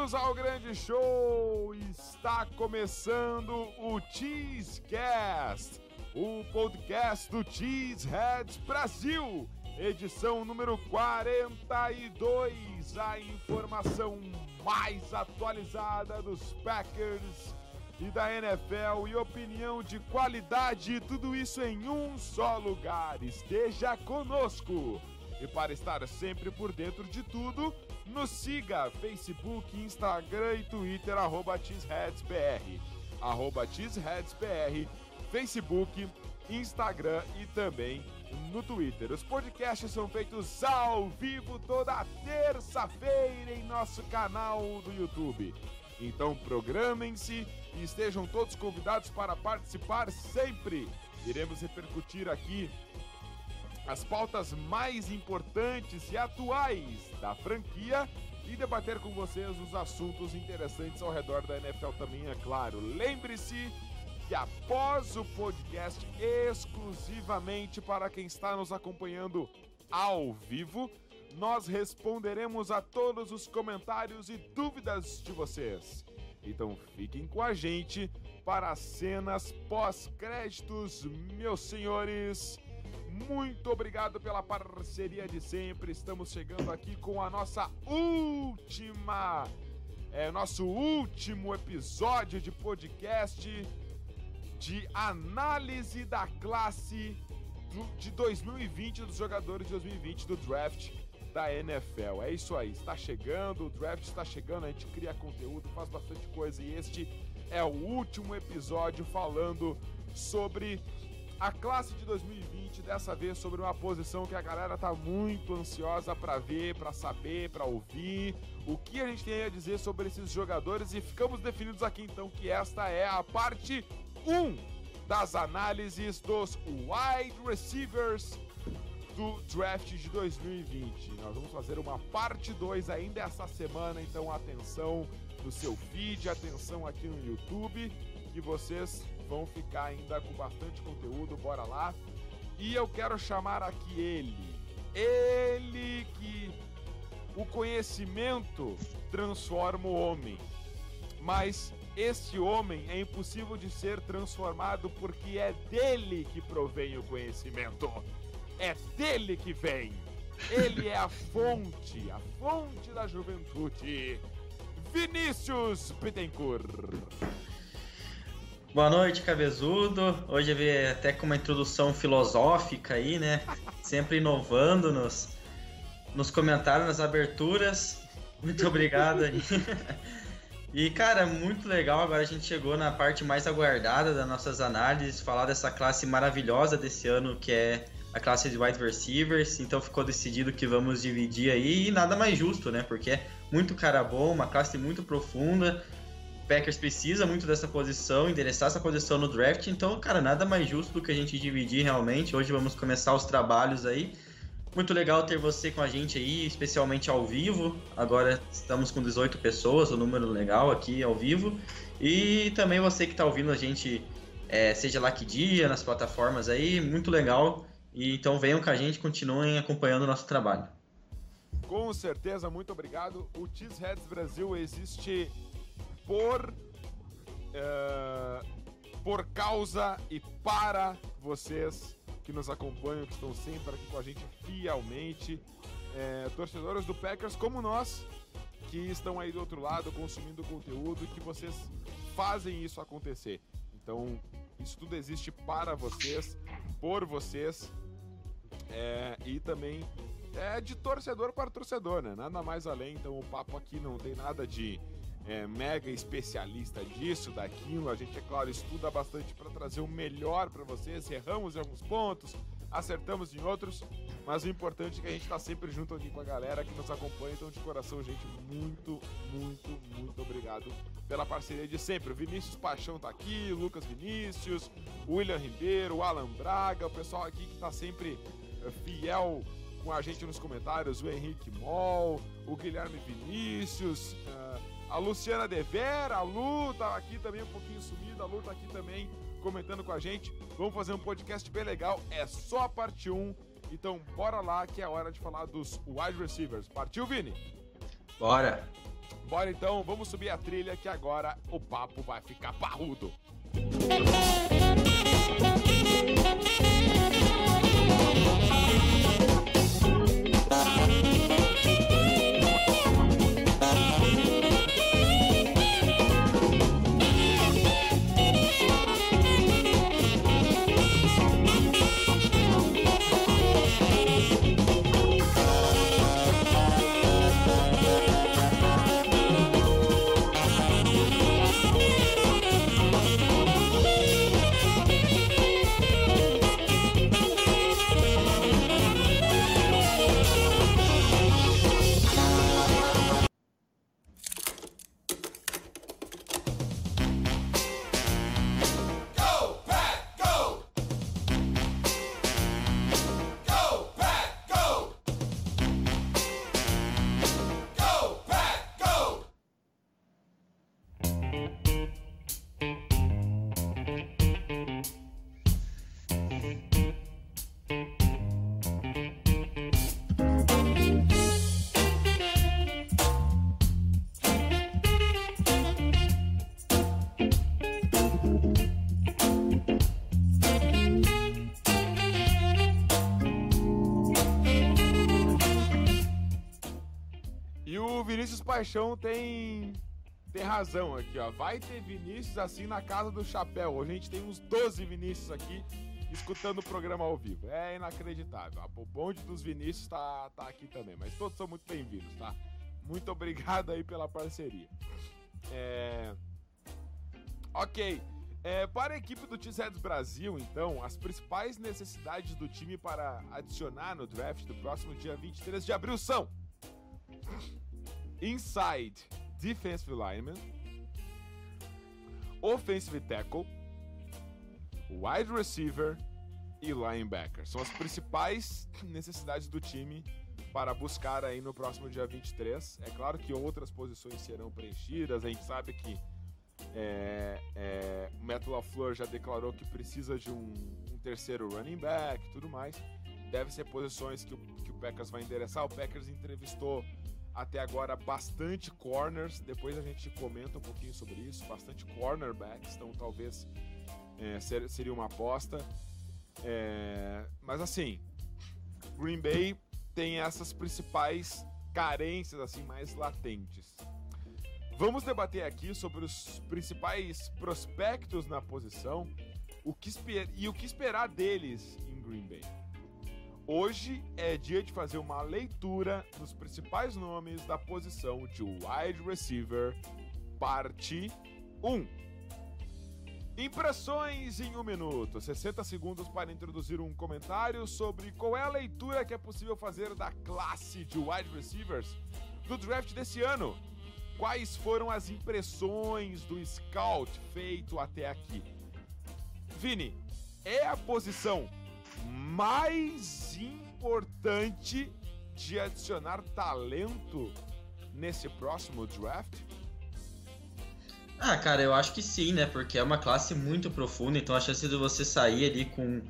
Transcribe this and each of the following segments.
Bem-vindos ao grande show! Está começando o Cheesecast, o podcast do Cheeseheads Brasil, edição número 42, a informação mais atualizada dos Packers e da NFL e opinião de qualidade, tudo isso em um só lugar. Esteja conosco! E para estar sempre por dentro de tudo, nos siga Facebook, Instagram e Twitter, arroba TeesHeadsBR. Arroba TeesHeadsBR, Facebook, Instagram e também no Twitter. Os podcasts são feitos ao vivo toda terça-feira em nosso canal do YouTube. Então programem-se e estejam todos convidados para participar sempre. Iremos repercutir aqui as pautas mais importantes e atuais da franquia e debater com vocês os assuntos interessantes ao redor da NFL também, é claro. Lembre-se que após o podcast exclusivamente para quem está nos acompanhando ao vivo, nós responderemos a todos os comentários e dúvidas de vocês. Então fiquem com a gente para as cenas pós-créditos, meus senhores. Muito obrigado pela parceria de sempre. Estamos chegando aqui com a nossa última, é, nosso último episódio de podcast de análise da classe do, de 2020 dos jogadores de 2020 do draft da NFL. É isso aí, está chegando, o draft está chegando, a gente cria conteúdo, faz bastante coisa e este é o último episódio falando sobre a classe de 2020, dessa vez sobre uma posição que a galera tá muito ansiosa para ver, para saber, para ouvir, o que a gente tem a dizer sobre esses jogadores e ficamos definidos aqui então que esta é a parte 1 das análises dos wide receivers do draft de 2020. Nós vamos fazer uma parte 2 ainda essa semana, então atenção no seu feed, atenção aqui no YouTube, que vocês vão ficar ainda com bastante conteúdo, bora lá. E eu quero chamar aqui ele, ele que o conhecimento transforma o homem, mas este homem é impossível de ser transformado porque é dele que provém o conhecimento. É dele que vem. Ele é a fonte, a fonte da juventude. Vinícius Bittencourt. Boa noite, cabezudo. Hoje vi até com uma introdução filosófica aí, né? Sempre inovando nos, nos comentários, nas aberturas. Muito obrigado aí. E, cara, muito legal. Agora a gente chegou na parte mais aguardada das nossas análises, falar dessa classe maravilhosa desse ano, que é a classe de wide receivers. Então ficou decidido que vamos dividir aí, e nada mais justo, né? Porque é muito cara bom, uma classe muito profunda. Packers precisa muito dessa posição, endereçar essa posição no draft, então, cara, nada mais justo do que a gente dividir realmente. Hoje vamos começar os trabalhos aí. Muito legal ter você com a gente aí, especialmente ao vivo. Agora estamos com 18 pessoas, um número legal aqui ao vivo. E também você que está ouvindo a gente, é, seja lá que dia, nas plataformas aí, muito legal. E então venham com a gente, continuem acompanhando o nosso trabalho. Com certeza, muito obrigado. O Cheeseheads Brasil existe por uh, por causa e para vocês que nos acompanham, que estão sempre aqui com a gente fielmente, é, torcedores do Packers como nós, que estão aí do outro lado consumindo conteúdo e que vocês fazem isso acontecer. Então, isso tudo existe para vocês, por vocês é, e também é de torcedor para torcedor, né? Nada mais além. Então, o papo aqui não tem nada de é, mega especialista disso, daquilo. A gente, é claro, estuda bastante para trazer o melhor para vocês. Erramos em alguns pontos, acertamos em outros, mas o importante é que a gente está sempre junto aqui com a galera que nos acompanha. Então, de coração, gente, muito, muito, muito obrigado pela parceria de sempre. O Vinícius Paixão tá aqui, Lucas Vinícius, William Ribeiro, Alan Braga, o pessoal aqui que está sempre é, fiel com a gente nos comentários, o Henrique Moll, o Guilherme Vinícius. Uh, a Luciana Devera, a Lu tá aqui também um pouquinho sumida, a Lu tá aqui também comentando com a gente. Vamos fazer um podcast bem legal, é só a parte 1. Então bora lá que é hora de falar dos wide receivers. Partiu, Vini? Bora! Bora então, vamos subir a trilha que agora o papo vai ficar parrudo. Vinícius Paixão tem tem razão aqui, ó. Vai ter Vinícius assim na casa do chapéu. Hoje a gente tem uns 12 Vinícius aqui escutando o programa ao vivo. É inacreditável. O bonde dos Vinícius tá, tá aqui também. Mas todos são muito bem-vindos, tá? Muito obrigado aí pela parceria. É... Ok. É, para a equipe do T-Reds Brasil, então, as principais necessidades do time para adicionar no draft do próximo dia 23 de abril são inside defensive lineman, offensive tackle, wide receiver e linebacker. São as principais necessidades do time para buscar aí no próximo dia 23. É claro que outras posições serão preenchidas, a gente sabe que é, é, o Matt já declarou que precisa de um, um terceiro running back e tudo mais. Deve ser posições que o, que o Packers vai endereçar. O Packers entrevistou até agora bastante corners, depois a gente comenta um pouquinho sobre isso, bastante cornerbacks, então talvez é, ser, seria uma aposta. É, mas assim, Green Bay tem essas principais carências assim mais latentes. Vamos debater aqui sobre os principais prospectos na posição, o que e o que esperar deles em Green Bay. Hoje é dia de fazer uma leitura dos principais nomes da posição de wide receiver, parte 1. Impressões em um minuto, 60 segundos para introduzir um comentário sobre qual é a leitura que é possível fazer da classe de wide receivers do draft desse ano. Quais foram as impressões do scout feito até aqui? Vini, é a posição mais importante de adicionar talento nesse próximo draft? Ah, cara, eu acho que sim, né? Porque é uma classe muito profunda, então a chance de você sair ali com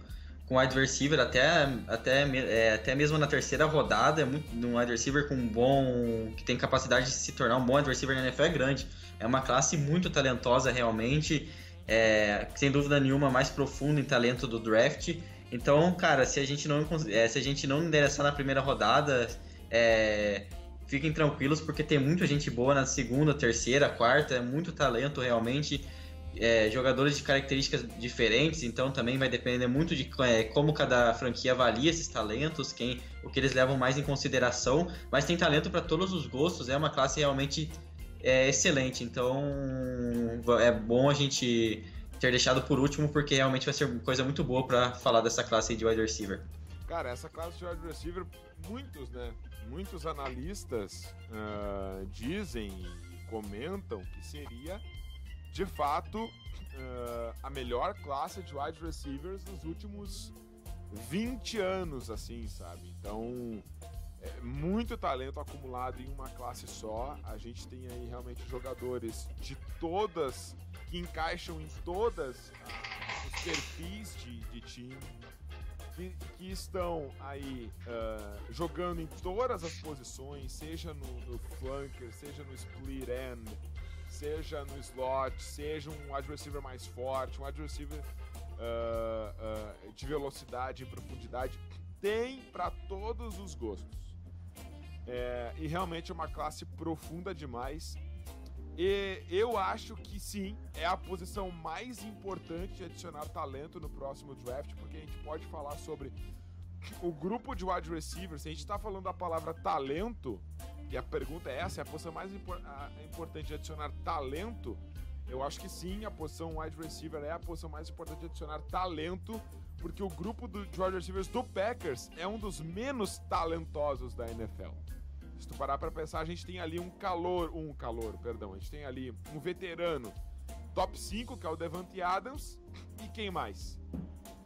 com wide receiver até, até, é, até mesmo na terceira rodada, é um wide receiver com um bom. que tem capacidade de se tornar um bom wide receiver na NFL é grande. É uma classe muito talentosa realmente, é, sem dúvida nenhuma, mais profunda em talento do draft. Então, cara, se a gente não, é, se a gente não endereçar na primeira rodada, é, fiquem tranquilos, porque tem muita gente boa na segunda, terceira, quarta, é muito talento realmente. É, jogadores de características diferentes, então também vai depender muito de é, como cada franquia avalia esses talentos, quem, o que eles levam mais em consideração, mas tem talento para todos os gostos, é uma classe realmente é, excelente, então é bom a gente ter deixado por último, porque realmente vai ser coisa muito boa para falar dessa classe de wide receiver. Cara, essa classe de wide receiver, muitos, né? Muitos analistas uh, dizem e comentam que seria, de fato, uh, a melhor classe de wide receivers dos últimos 20 anos, assim, sabe? Então, é muito talento acumulado em uma classe só. A gente tem aí realmente jogadores de todas que encaixam em todas ah, os perfis de, de time. que, que estão aí uh, jogando em todas as posições, seja no, no flanker, seja no split end, seja no slot, seja um wide receiver mais forte, um wide receiver uh, uh, de velocidade e profundidade, tem para todos os gostos. É, e realmente é uma classe profunda demais. E eu acho que sim, é a posição mais importante de adicionar talento no próximo draft, porque a gente pode falar sobre o grupo de wide receivers. Se a gente está falando da palavra talento, e a pergunta é essa: é a posição mais impor a, importante de adicionar talento? Eu acho que sim, a posição wide receiver é a posição mais importante de adicionar talento, porque o grupo do, de wide receivers do Packers é um dos menos talentosos da NFL. Se tu parar pra pensar, a gente tem ali um calor, um calor, perdão, a gente tem ali um veterano top 5, que é o Devante Adams, e quem mais?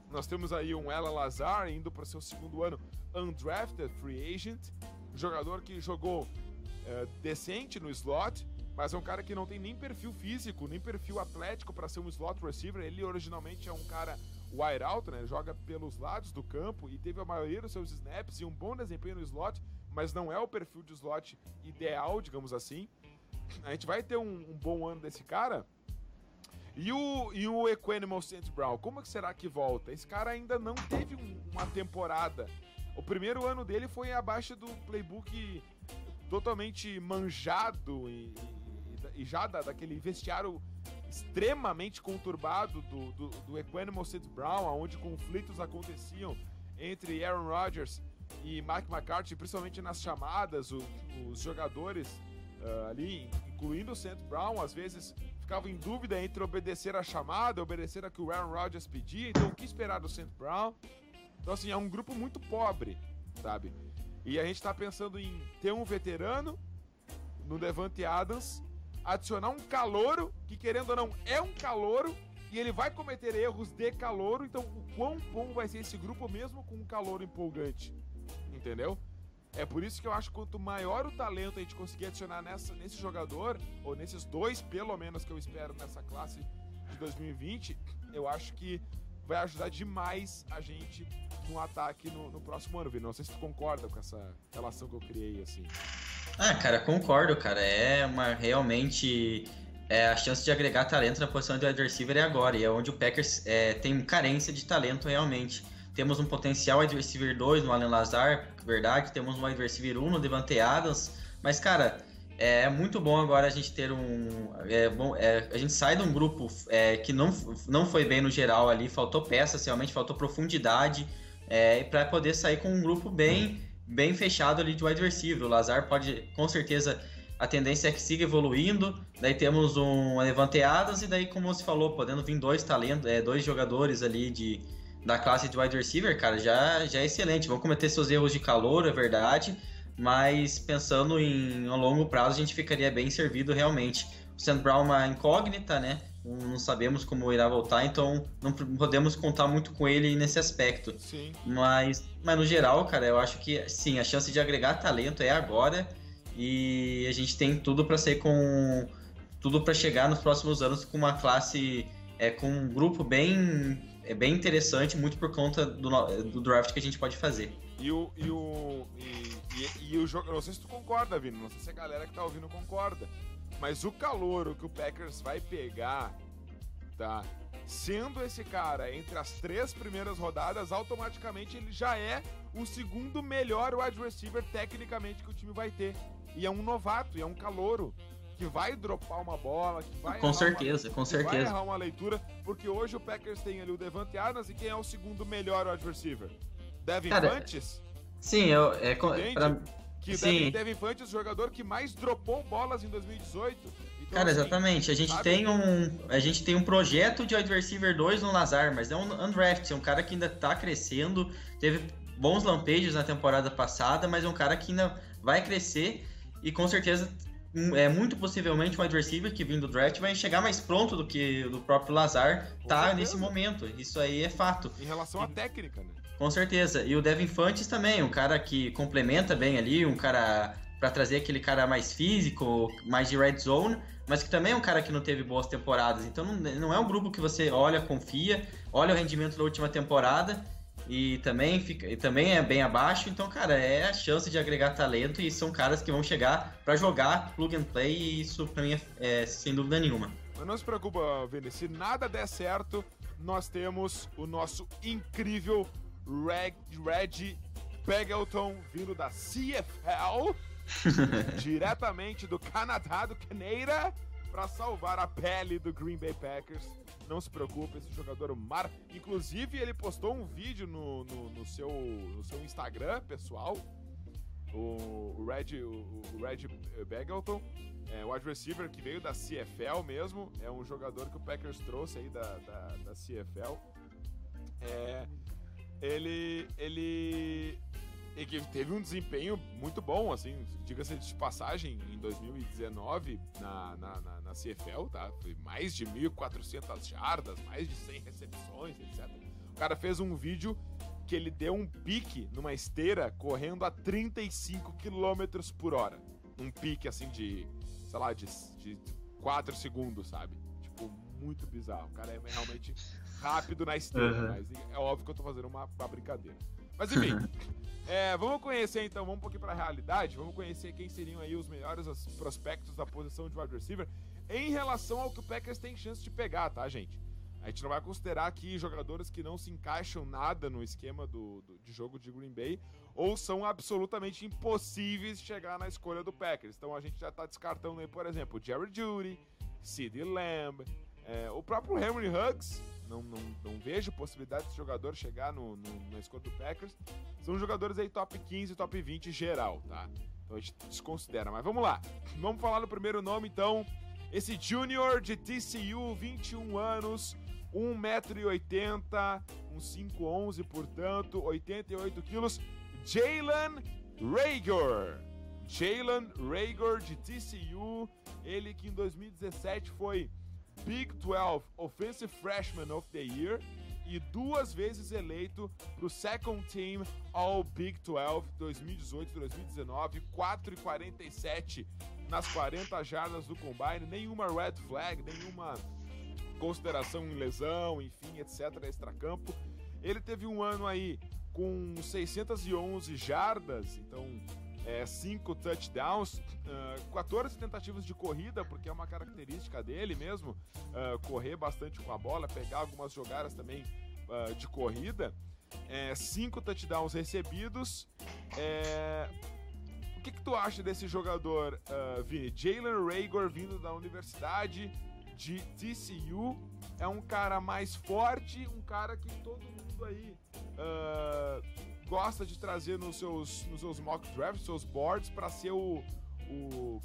Nós temos aí um Ella Lazar indo para seu segundo ano undrafted free agent, jogador que jogou é, decente no slot, mas é um cara que não tem nem perfil físico, nem perfil atlético para ser um slot receiver. Ele originalmente é um cara wide out, né? Joga pelos lados do campo e teve a maioria dos seus snaps e um bom desempenho no slot mas não é o perfil de slot ideal, digamos assim. A gente vai ter um, um bom ano desse cara. E o, e o Equanimal St. Brown, como que será que volta? Esse cara ainda não teve um, uma temporada. O primeiro ano dele foi abaixo do playbook totalmente manjado e, e, e já da, daquele vestiário extremamente conturbado do, do, do Equanimal St. Brown, onde conflitos aconteciam entre Aaron Rodgers Mike McCarthy, principalmente nas chamadas, o, os jogadores uh, ali, incluindo o St. Brown, às vezes ficavam em dúvida entre obedecer a chamada, obedecer a que o Aaron Rodgers pedia, então o que esperar do St. Brown? Então, assim, é um grupo muito pobre, sabe? E a gente tá pensando em ter um veterano no Devante Adams, adicionar um calouro, que querendo ou não é um calouro, e ele vai cometer erros de calouro, então o quão bom vai ser esse grupo mesmo com um calouro empolgante? Entendeu? É por isso que eu acho que quanto maior o talento a gente conseguir adicionar nessa, nesse jogador, ou nesses dois, pelo menos, que eu espero nessa classe de 2020, eu acho que vai ajudar demais a gente no ataque no, no próximo ano, Vini. Não sei se tu concorda com essa relação que eu criei, assim. Ah, cara, concordo, cara. É uma realmente. É, a chance de agregar talento na posição de wide receiver é agora, e é onde o Packers é, tem carência de talento realmente. Temos um potencial wide receiver 2 no Allen Lazar, verdade. Temos um wide receiver 1 no Devante Adams. Mas, cara, é muito bom agora a gente ter um. É, bom, é, a gente sai de um grupo é, que não, não foi bem no geral ali, faltou peças, realmente faltou profundidade, é, para poder sair com um grupo bem, bem fechado ali de wide receiver. O Lazar pode, com certeza, a tendência é que siga evoluindo. Daí temos um Levante Adams, e daí, como você falou, podendo vir dois talentos, é, dois jogadores ali de da classe de wide receiver, cara, já, já é excelente. Vão cometer seus erros de calor, é verdade, mas pensando em a longo prazo, a gente ficaria bem servido realmente. O Sam Brown é uma incógnita, né? Não sabemos como irá voltar, então não podemos contar muito com ele nesse aspecto. Sim. Mas, mas no geral, cara, eu acho que sim, a chance de agregar talento é agora e a gente tem tudo para sair com tudo para chegar nos próximos anos com uma classe é, com um grupo bem é bem interessante, muito por conta do, do draft que a gente pode fazer. E o. E o, e, e, e o jogo. Não sei se tu concorda, Vini. Não sei se a galera que tá ouvindo concorda. Mas o calor que o Packers vai pegar, tá? Sendo esse cara entre as três primeiras rodadas, automaticamente ele já é o segundo melhor wide receiver tecnicamente que o time vai ter. E é um novato, e é um calouro que vai dropar uma bola, que vai com certeza, uma, com certeza. vai errar uma leitura, porque hoje o Packers tem ali o Devante Adams e quem é o segundo melhor wide receiver? Devin Cara, Fantes? Sim, eu é pra... que sim. Devin, Devin Fantes, o jogador que mais dropou bolas em 2018. Então, Cara, assim, exatamente. A gente sabe? tem um a gente tem um projeto de wide receiver 2 no Lazar, mas é um undraft, é um cara que ainda tá crescendo, teve bons lampejos na temporada passada, mas é um cara que ainda vai crescer e com certeza é muito possivelmente o wide receiver que vindo do draft vai chegar mais pronto do que o próprio Lazar Com tá certeza. nesse momento. Isso aí é fato. Em relação à técnica, né? Com certeza. E o Devin Fantes também, um cara que complementa bem ali, um cara para trazer aquele cara mais físico, mais de red zone, mas que também é um cara que não teve boas temporadas. Então não, não é um grupo que você olha, confia, olha o rendimento da última temporada e também, fica, e também é bem abaixo. Então, cara, é a chance de agregar talento e são caras que vão chegar para jogar plug and play e isso pra mim é, é sem dúvida nenhuma. Mas não se preocupa, Vini, se nada der certo, nós temos o nosso incrível Reg, Red Begelton vindo da CFL, diretamente do Canadá, do Canadá, para salvar a pele do Green Bay Packers. Não se preocupe, esse jogador mar. Inclusive, ele postou um vídeo no, no, no seu, no seu Instagram pessoal. O, o Red, o, o Red Begelton, é, o wide receiver que veio da CFL mesmo. É um jogador que o Packers trouxe aí da, da, da CFL. É, ele, ele, ele teve um desempenho muito bom, assim, diga-se de passagem, em 2019 na, na, na, na CFL, tá? Foi mais de 1.400 jardas, mais de 100 recepções, etc. O cara fez um vídeo que ele deu um pique numa esteira correndo a 35 km por hora. Um pique assim de, sei lá, de, de 4 segundos, sabe? Tipo, muito bizarro. O cara é realmente rápido na esteira, uhum. mas é óbvio que eu tô fazendo uma, uma brincadeira. Mas enfim, é, vamos conhecer então, vamos um pouquinho pra realidade, vamos conhecer quem seriam aí os melhores prospectos da posição de wide receiver em relação ao que o Packers tem chance de pegar, tá, gente? A gente não vai considerar aqui jogadores que não se encaixam nada no esquema do, do, de jogo de Green Bay ou são absolutamente impossíveis de chegar na escolha do Packers. Então a gente já tá descartando aí, por exemplo, Jerry Judy, Sid Lamb, é, o próprio Henry Huggs, não, não, não vejo possibilidade desse jogador chegar no, no, do Packers. São jogadores aí top 15, top 20 geral, tá? Então a gente desconsidera. Mas vamos lá. Vamos falar no primeiro nome, então. Esse Junior de TCU, 21 anos, 1,80m, um 5'11", portanto, 88 quilos. Jalen Rager. Jalen Rager de TCU, ele que em 2017 foi Big 12 Offensive Freshman of the Year e duas vezes eleito para o Second Team All Big 12 2018-2019, 4,47 nas 40 jardas do combine, nenhuma red flag, nenhuma consideração em lesão, enfim, etc, extracampo. Ele teve um ano aí com 611 jardas, então é, 5 touchdowns, uh, 14 tentativas de corrida, porque é uma característica dele mesmo, uh, correr bastante com a bola, pegar algumas jogadas também uh, de corrida. 5 é, touchdowns recebidos. É... O que, que tu acha desse jogador, uh, Vini? Jalen Rager vindo da Universidade de TCU. É um cara mais forte, um cara que todo mundo aí uh, gosta de trazer nos seus, nos seus mock drafts, seus boards, para ser o, o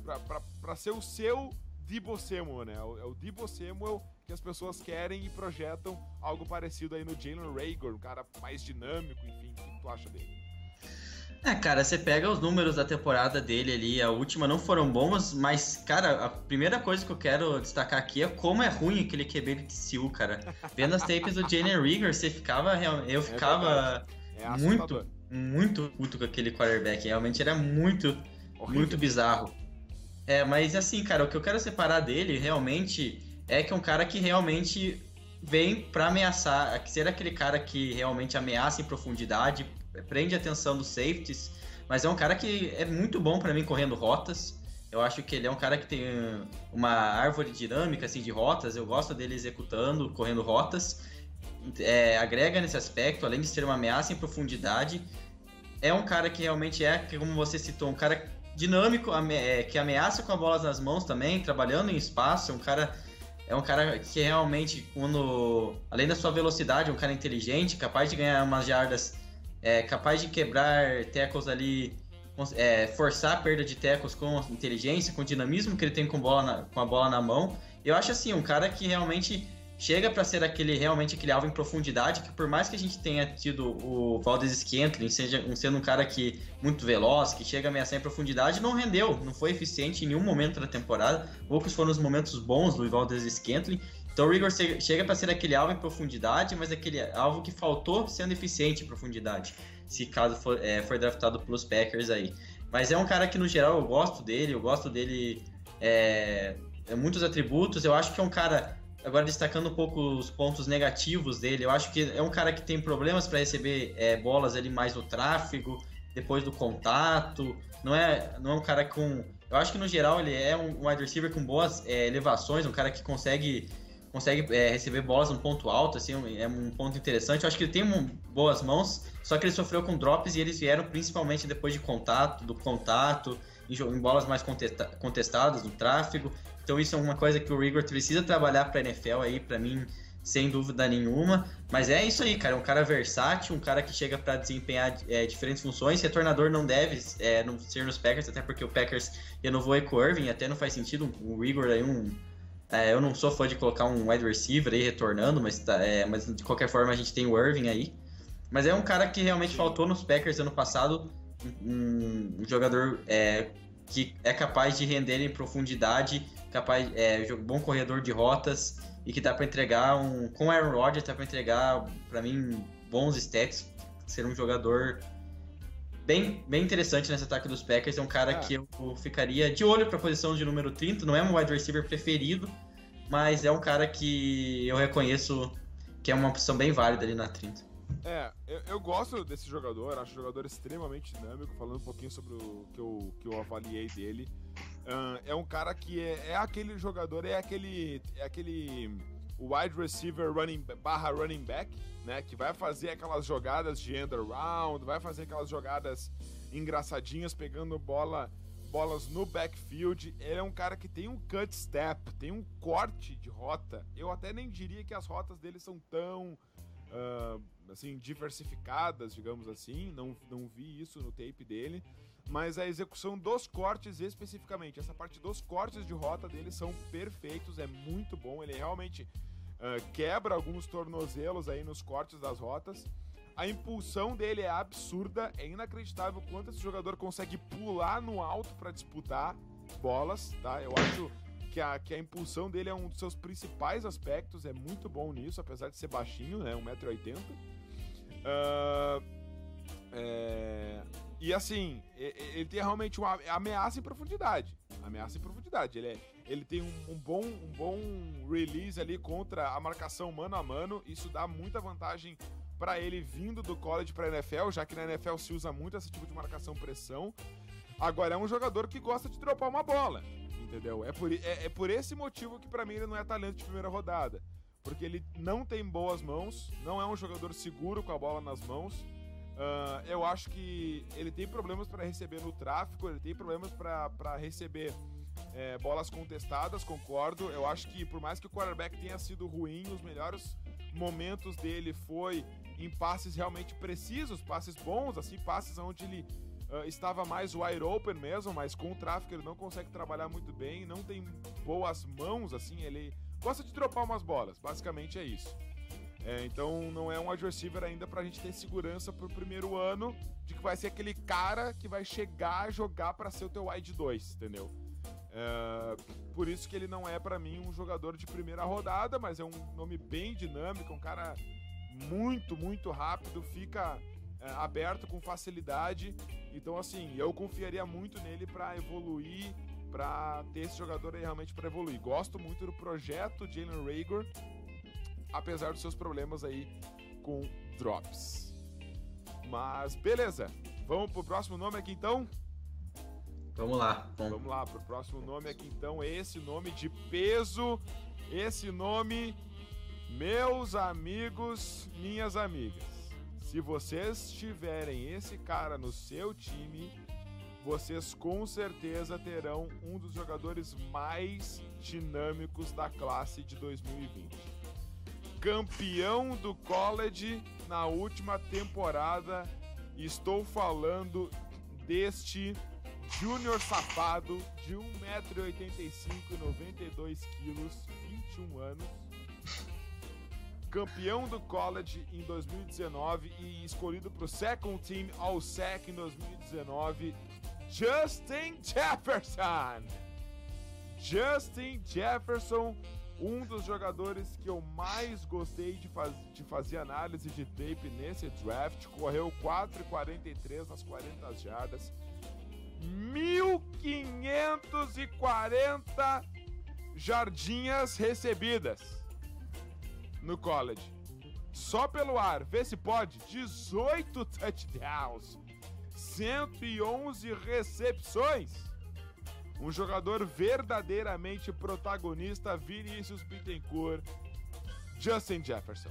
para ser o seu Debo Samuel, né? É o Debo Samuel que as pessoas querem e projetam algo parecido aí no Jalen Rager, um cara mais dinâmico, enfim, o que tu acha dele? É, cara, você pega os números da temporada dele ali, a última não foram bons, mas, cara, a primeira coisa que eu quero destacar aqui é como é ruim aquele QB de TCU, cara. Vendo as tapes do Jalen Rigger, você ficava, eu é ficava é é muito, muito puto com aquele quarterback, realmente era muito, Horrível. muito bizarro. É, mas assim, cara, o que eu quero separar dele, realmente, é que é um cara que realmente vem para ameaçar, ser aquele cara que realmente ameaça em profundidade, prende a atenção dos safeties, mas é um cara que é muito bom para mim correndo rotas. Eu acho que ele é um cara que tem uma árvore dinâmica assim de rotas. Eu gosto dele executando, correndo rotas. É, agrega nesse aspecto, além de ser uma ameaça em profundidade. É um cara que realmente é, como você citou, um cara dinâmico, é, que ameaça com a bola nas mãos também, trabalhando em espaço. É um cara é um cara que realmente, quando além da sua velocidade, é um cara inteligente, capaz de ganhar umas jardas é capaz de quebrar tecos ali, é, forçar a perda de tecos com inteligência, com dinamismo que ele tem com, bola na, com a bola na mão. Eu acho assim, um cara que realmente chega para ser aquele realmente aquele alvo em profundidade, que por mais que a gente tenha tido o Valdez Scantling, seja sendo um cara que muito veloz, que chega a ameaçar em profundidade, não rendeu, não foi eficiente em nenhum momento da temporada. Poucos foram os momentos bons do Valdez Scantling. Então o Rigor chega para ser aquele alvo em profundidade, mas aquele alvo que faltou sendo eficiente em profundidade, se caso for, é, for draftado pelos Packers aí. Mas é um cara que no geral eu gosto dele, eu gosto dele é, é, muitos atributos. Eu acho que é um cara agora destacando um pouco os pontos negativos dele, eu acho que é um cara que tem problemas para receber é, bolas ali mais no tráfego, depois do contato. Não é, não é um cara com. Eu acho que no geral ele é um wide receiver com boas é, elevações, um cara que consegue consegue é, receber bolas no ponto alto, assim, é um ponto interessante. Eu acho que ele tem um, boas mãos, só que ele sofreu com drops e eles vieram principalmente depois de contato, do contato, em, em bolas mais contesta contestadas, no tráfego. Então isso é uma coisa que o Rigor precisa trabalhar para NFL aí, para mim, sem dúvida nenhuma. Mas é isso aí, cara. Um cara versátil, um cara que chega para desempenhar é, diferentes funções. Retornador não deve é, não ser nos Packers, até porque o Packers renovou o Irving, até não faz sentido o Rigor aí, um é, eu não sou fã de colocar um wide receiver aí retornando, mas, tá, é, mas de qualquer forma a gente tem o Irving aí. Mas é um cara que realmente faltou nos Packers ano passado, um, um jogador é, que é capaz de render em profundidade, capaz, é, bom corredor de rotas e que dá para entregar um, com o Aaron Rodgers dá para entregar para mim bons stats, ser um jogador bem, bem interessante nesse ataque dos Packers. É um cara é. que eu ficaria de olho para a posição de número 30. Não é um wide receiver preferido, mas é um cara que eu reconheço que é uma opção bem válida ali na 30. É, eu, eu gosto desse jogador, acho um jogador extremamente dinâmico, falando um pouquinho sobre o que eu, que eu avaliei dele. É um cara que é, é aquele jogador, é aquele. É aquele wide receiver running, barra running back né? Que vai fazer aquelas jogadas de end around, vai fazer aquelas jogadas engraçadinhas, pegando bola, bolas no backfield. Ele é um cara que tem um cut step, tem um corte de rota. Eu até nem diria que as rotas dele são tão uh, assim diversificadas, digamos assim. Não, não vi isso no tape dele. Mas a execução dos cortes especificamente, essa parte dos cortes de rota dele são perfeitos, é muito bom. Ele realmente uh, quebra alguns tornozelos aí nos cortes das rotas. A impulsão dele é absurda, é inacreditável quanto esse jogador consegue pular no alto para disputar bolas, tá? Eu acho que a, que a impulsão dele é um dos seus principais aspectos, é muito bom nisso, apesar de ser baixinho, né? 1,80m. Uh, é, e assim, ele tem realmente uma ameaça em profundidade. Ameaça em profundidade. Ele, é, ele tem um, um, bom, um bom release ali contra a marcação mano a mano. Isso dá muita vantagem para ele vindo do college para NFL, já que na NFL se usa muito esse tipo de marcação pressão. Agora é um jogador que gosta de dropar uma bola, entendeu? É por, é, é por esse motivo que para mim ele não é talento de primeira rodada. Porque ele não tem boas mãos, não é um jogador seguro com a bola nas mãos Uh, eu acho que ele tem problemas para receber no tráfico, ele tem problemas para receber é, bolas contestadas, concordo. Eu acho que por mais que o quarterback tenha sido ruim, os melhores momentos dele foi em passes realmente precisos, passes bons, assim, passes onde ele uh, estava mais wide open mesmo, mas com o tráfico ele não consegue trabalhar muito bem, não tem boas mãos, assim, ele gosta de dropar umas bolas, basicamente é isso. É, então não é um wide receiver ainda pra gente ter segurança pro primeiro ano de que vai ser aquele cara que vai chegar a jogar para ser o teu wide 2, entendeu? É, por isso que ele não é para mim um jogador de primeira rodada, mas é um nome bem dinâmico, um cara muito, muito rápido, fica é, aberto com facilidade. Então, assim, eu confiaria muito nele para evoluir, para ter esse jogador aí realmente para evoluir. Gosto muito do projeto Jalen Rager, apesar dos seus problemas aí com drops. Mas beleza, vamos pro próximo nome aqui então? Vamos lá. Bom. Vamos lá pro próximo nome aqui então, esse nome de peso, esse nome, meus amigos, minhas amigas. Se vocês tiverem esse cara no seu time, vocês com certeza terão um dos jogadores mais dinâmicos da classe de 2020 campeão do college na última temporada. Estou falando deste Júnior Safado de 1,85m e 92kg, 21 anos. Campeão do college em 2019 e escolhido para o second team All SEC em 2019, Justin Jefferson. Justin Jefferson um dos jogadores que eu mais gostei de, faz, de fazer análise de tape nesse draft correu 4,43 nas 40 jardas, 1.540 jardinhas recebidas. no college. Só pelo ar, vê se pode, 18 touchdowns, 111 recepções. Um jogador verdadeiramente protagonista, Vinícius Bittencourt, Justin Jefferson.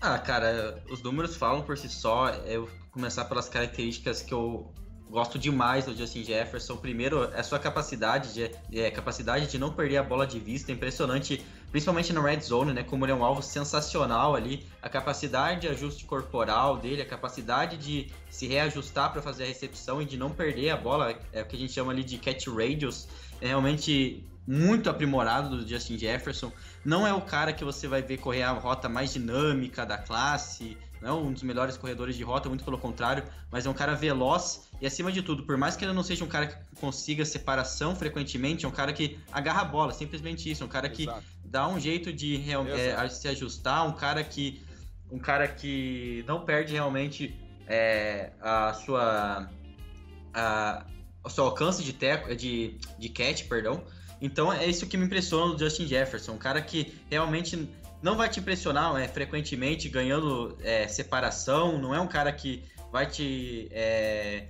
Ah, cara, os números falam por si só. Eu começar pelas características que eu gosto demais do Justin Jefferson. Primeiro, a sua capacidade de, é, capacidade de não perder a bola de vista, impressionante, principalmente na red zone, né? Como ele é um alvo sensacional ali, a capacidade de ajuste corporal dele, a capacidade de se reajustar para fazer a recepção e de não perder a bola, é o que a gente chama ali de catch radius, é realmente muito aprimorado do Justin Jefferson. Não é o cara que você vai ver correr a rota mais dinâmica da classe, não é um dos melhores corredores de rota, muito pelo contrário, mas é um cara veloz e acima de tudo, por mais que ele não seja um cara que consiga separação frequentemente, é um cara que agarra a bola, simplesmente isso, é um cara que Exato. dá um jeito de é, se ajustar, um cara que um cara que não perde realmente é, a sua a, o seu alcance de teco, de, de catch, perdão. Então é isso que me impressiona no Justin Jefferson, um cara que realmente não vai te impressionar é, frequentemente ganhando é, separação, não é um cara que vai te é,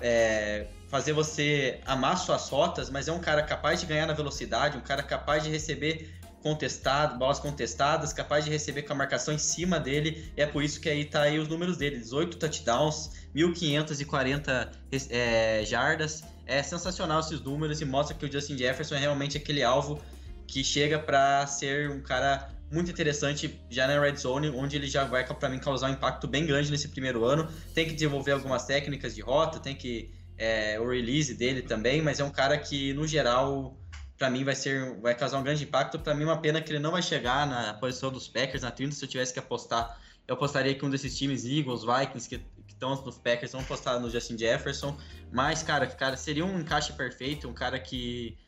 é, fazer você amar suas rotas, mas é um cara capaz de ganhar na velocidade, um cara capaz de receber contestado, bolas contestadas, capaz de receber com a marcação em cima dele, é por isso que aí tá aí os números dele, 18 touchdowns, 1540 é, jardas, é sensacional esses números e mostra que o Justin Jefferson é realmente aquele alvo que chega para ser um cara muito interessante já na red zone, onde ele já vai para mim causar um impacto bem grande nesse primeiro ano. Tem que desenvolver algumas técnicas de rota, tem que é, o release dele também, mas é um cara que no geral para mim vai ser vai causar um grande impacto. Para mim é uma pena que ele não vai chegar na posição dos Packers na 30 se eu tivesse que apostar. Eu apostaria que um desses times, Eagles, Vikings, que estão nos Packers, vão apostar no Justin Jefferson. Mas, cara, cara, seria um encaixe perfeito, um cara que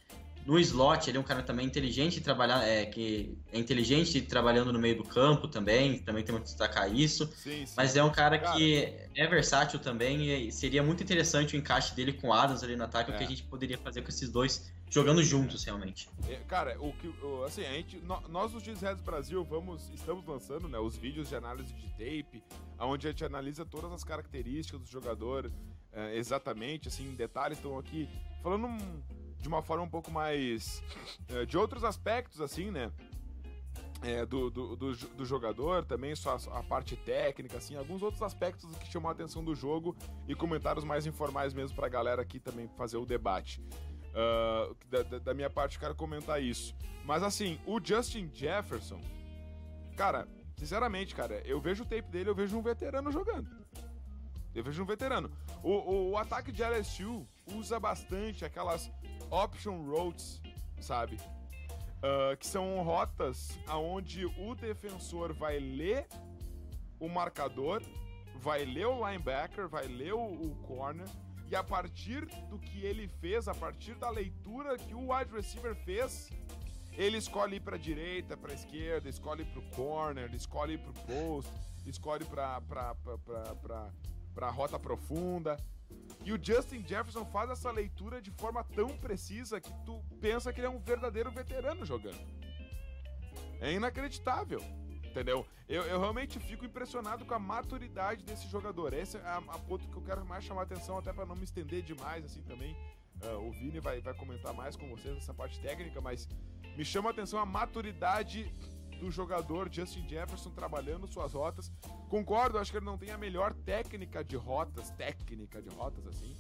no slot, ele é um cara também inteligente trabalhar, é, que é inteligente trabalhando no meio do campo também, também temos que destacar isso. Sim, sim. Mas é um cara, cara, que é versátil também e seria muito interessante o encaixe dele com o Adams ali no ataque, é. o que a gente poderia fazer com esses dois jogando juntos realmente. É, cara, o que assim, a gente nós os Heads Brasil vamos estamos lançando, né, os vídeos de análise de tape, onde a gente analisa todas as características do jogador é, exatamente, assim, em detalhes, estão aqui falando um de uma forma um pouco mais. É, de outros aspectos, assim, né? É, do, do, do, do, jogador, também só a, a, parte técnica, assim, alguns outros aspectos que chamam a atenção do jogo e comentários mais informais mesmo pra galera aqui também fazer o debate. Uh, da, da, minha parte, quero comentar isso. Mas assim, o Justin Jefferson, cara, sinceramente, cara, eu vejo o tape dele, eu vejo um veterano jogando. Eu vejo um veterano. O, o, o ataque de LSU usa bastante aquelas option roads, sabe? Uh, que são rotas aonde o defensor vai ler o marcador, vai ler o linebacker, vai ler o, o corner e a partir do que ele fez, a partir da leitura que o wide receiver fez, ele escolhe ir para direita, para esquerda, escolhe para o corner, escolhe para o post, escolhe para para rota profunda. E o Justin Jefferson faz essa leitura de forma tão precisa que tu pensa que ele é um verdadeiro veterano jogando. É inacreditável, entendeu? Eu, eu realmente fico impressionado com a maturidade desse jogador. Esse é a, a ponto que eu quero mais chamar atenção, até para não me estender demais assim também. Uh, o Vini vai, vai comentar mais com vocês essa parte técnica, mas me chama a atenção a maturidade do jogador Justin Jefferson trabalhando suas rotas. Concordo, acho que ele não tem a melhor técnica de rotas, técnica de rotas assim.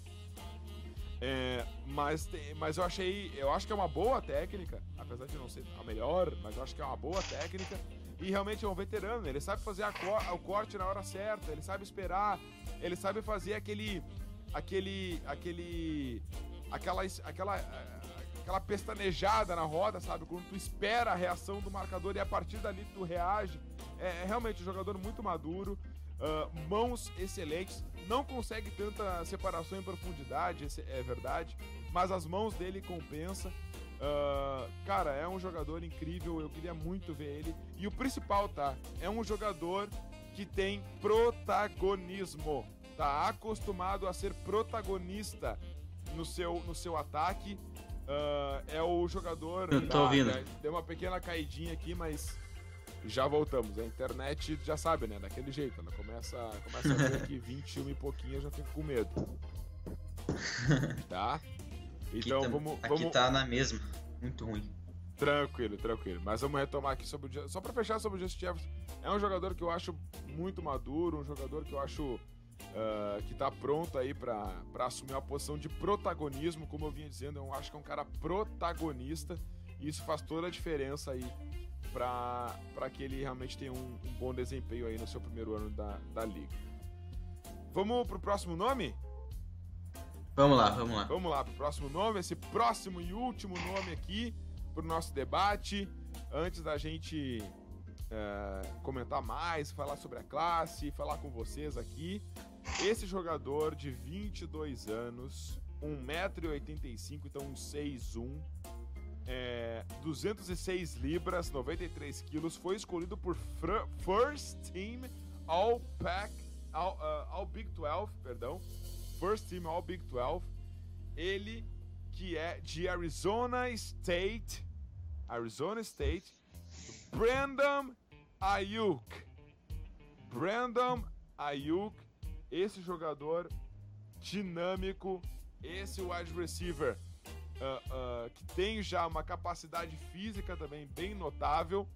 É, mas, mas eu achei, eu acho que é uma boa técnica, apesar de não ser a melhor, mas eu acho que é uma boa técnica. E realmente é um veterano, ele sabe fazer o corte na hora certa, ele sabe esperar, ele sabe fazer aquele, aquele, aquele, aquela, aquela aquela pestanejada na roda, sabe? Quando tu espera a reação do marcador e a partir dali tu reage. É, é realmente um jogador muito maduro, uh, mãos excelentes, não consegue tanta separação em profundidade, é verdade, mas as mãos dele compensa. Uh, cara, é um jogador incrível, eu queria muito ver ele. E o principal, tá? É um jogador que tem protagonismo, tá acostumado a ser protagonista no seu, no seu ataque Uh, é o jogador. Eu tô ouvindo. Né? Deu uma pequena caidinha aqui, mas. Já voltamos. A internet já sabe, né? Daquele jeito. Ela começa, começa a ver que 21 e pouquinho eu já fico com medo. Tá? Então aqui vamos, Aqui vamos. tá na mesma. Muito ruim. Tranquilo, tranquilo. Mas vamos retomar aqui sobre o. Só pra fechar sobre o Justin Jefferson. É um jogador que eu acho muito maduro, um jogador que eu acho uh, que tá pronto aí pra assumir uma posição de protagonismo. Como eu vinha dizendo, eu acho que é um cara protagonista. E isso faz toda a diferença aí pra que ele realmente tenha um, um bom desempenho aí no seu primeiro ano da, da liga. Vamos pro próximo nome? Vamos lá, vamos lá. Vamos lá pro próximo nome, esse próximo e último nome aqui pro nosso debate. Antes da gente é, comentar mais, falar sobre a classe, falar com vocês aqui. Esse jogador de 22 anos, 1,85m, então um 6'1", é, 206 libras, 93 quilos, foi escolhido por First Team All Pack, All, uh, All Big 12, perdão, First Team All Big 12. Ele que é de Arizona State, Arizona State, Brandon Ayuk. Brandon Ayuk, esse jogador dinâmico, esse wide receiver uh, uh, que tem já uma capacidade física também bem notável.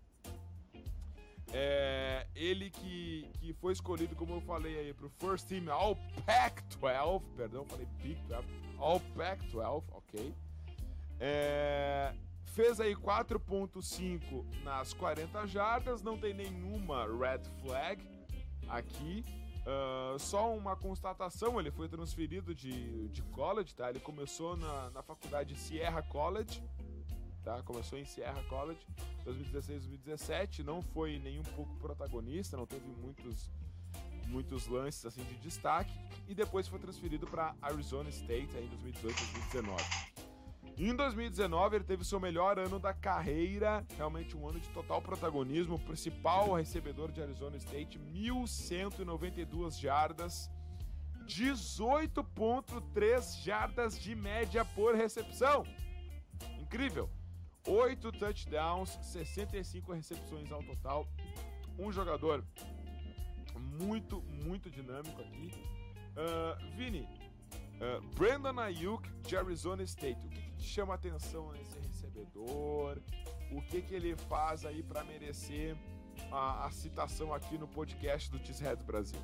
É, ele que, que foi escolhido, como eu falei aí, para o First Team All Pac-12, perdão, falei Big 12, All Pac-12, ok. É, fez aí 4.5 nas 40 jardas, não tem nenhuma red flag aqui. Uh, só uma constatação, ele foi transferido de, de college, tá? Ele começou na, na faculdade Sierra College, tá? Começou em Sierra College, 2016, 2017, não foi nem um pouco protagonista, não teve muitos muitos lances assim de destaque e depois foi transferido para Arizona State aí em 2018, 2019. Em 2019, ele teve seu melhor ano da carreira, realmente um ano de total protagonismo. Principal recebedor de Arizona State, 1.192 jardas, 18,3 jardas de média por recepção. Incrível! 8 touchdowns, 65 recepções ao total. Um jogador muito, muito dinâmico aqui. Uh, Vini, uh, Brandon Ayuk de Arizona State. O que, chama a atenção nesse recebedor? O que, que ele faz aí para merecer a, a, citação aqui no podcast do Cheeseheads Brasil?